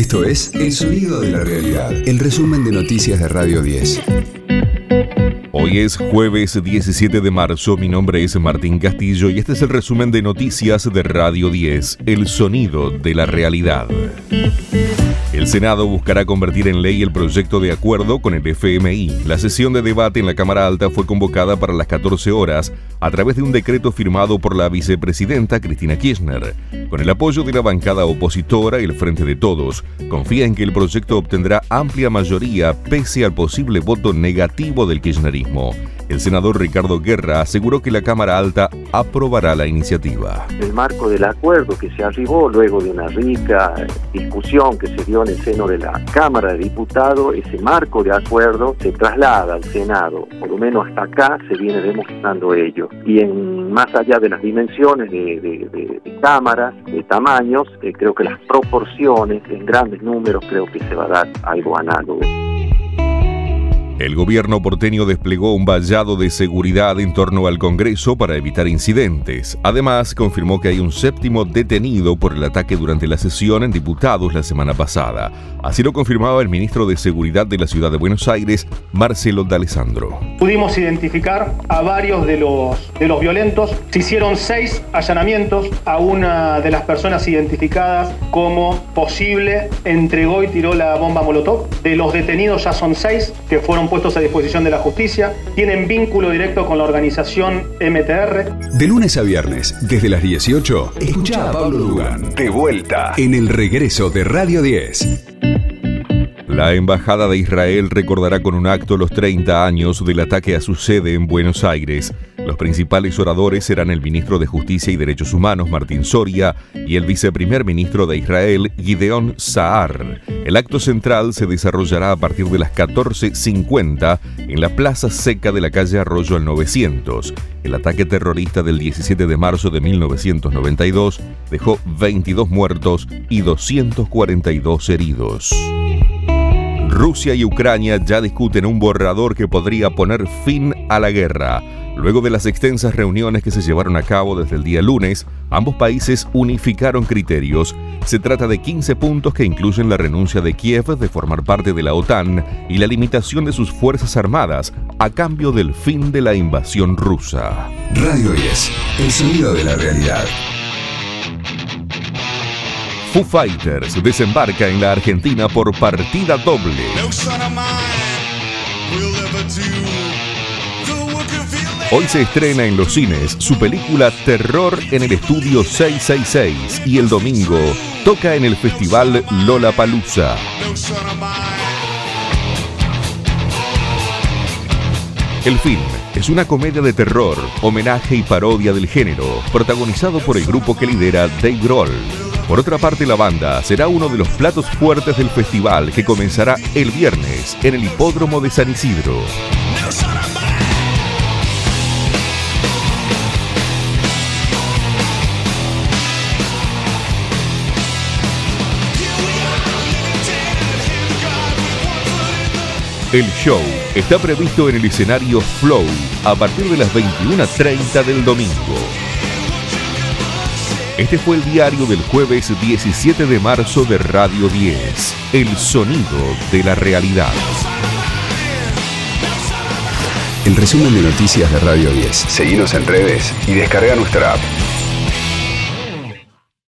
Esto es El Sonido de la Realidad, el resumen de noticias de Radio 10. Hoy es jueves 17 de marzo, mi nombre es Martín Castillo y este es el resumen de noticias de Radio 10, El Sonido de la Realidad. El Senado buscará convertir en ley el proyecto de acuerdo con el FMI. La sesión de debate en la Cámara Alta fue convocada para las 14 horas a través de un decreto firmado por la vicepresidenta Cristina Kirchner. Con el apoyo de la bancada opositora y el Frente de Todos, confía en que el proyecto obtendrá amplia mayoría pese al posible voto negativo del kirchnerismo. El senador Ricardo Guerra aseguró que la Cámara Alta aprobará la iniciativa. El marco del acuerdo que se arribó luego de una rica discusión que se dio en el seno de la Cámara de Diputados, ese marco de acuerdo se traslada al Senado. Por lo menos hasta acá se viene demostrando ello. Y en más allá de las dimensiones de, cámaras, de tamaños, eh, creo que las proporciones en grandes números creo que se va a dar algo análogo. El gobierno porteño desplegó un vallado de seguridad en torno al Congreso para evitar incidentes. Además, confirmó que hay un séptimo detenido por el ataque durante la sesión en diputados la semana pasada. Así lo confirmaba el ministro de Seguridad de la Ciudad de Buenos Aires, Marcelo D'Alessandro. Pudimos identificar a varios de los, de los violentos. Se hicieron seis allanamientos a una de las personas identificadas como posible entregó y tiró la bomba Molotov. De los detenidos ya son seis que fueron puestos a disposición de la justicia, tienen vínculo directo con la organización MTR. De lunes a viernes, desde las 18, escucha a Pablo Dugan. De vuelta en el regreso de Radio 10. La Embajada de Israel recordará con un acto los 30 años del ataque a su sede en Buenos Aires. Los principales oradores serán el ministro de Justicia y Derechos Humanos, Martín Soria, y el viceprimer ministro de Israel, Gideon Saar. El acto central se desarrollará a partir de las 14.50 en la plaza seca de la calle Arroyo al 900. El ataque terrorista del 17 de marzo de 1992 dejó 22 muertos y 242 heridos. Rusia y Ucrania ya discuten un borrador que podría poner fin a la guerra. Luego de las extensas reuniones que se llevaron a cabo desde el día lunes, ambos países unificaron criterios. Se trata de 15 puntos que incluyen la renuncia de Kiev de formar parte de la OTAN y la limitación de sus fuerzas armadas a cambio del fin de la invasión rusa. Radio 10, el sonido de la realidad. Foo Fighters desembarca en la Argentina por partida doble. Hoy se estrena en los cines su película Terror en el Estudio 666 y el domingo toca en el festival Lola Palusa. El film es una comedia de terror, homenaje y parodia del género, protagonizado por el grupo que lidera Dave Grohl. Por otra parte, la banda será uno de los platos fuertes del festival que comenzará el viernes en el hipódromo de San Isidro. El show está previsto en el escenario Flow a partir de las 21.30 del domingo. Este fue el diario del jueves 17 de marzo de Radio 10, El Sonido de la Realidad. El resumen de noticias de Radio 10. Seguimos en redes y descarga nuestra app.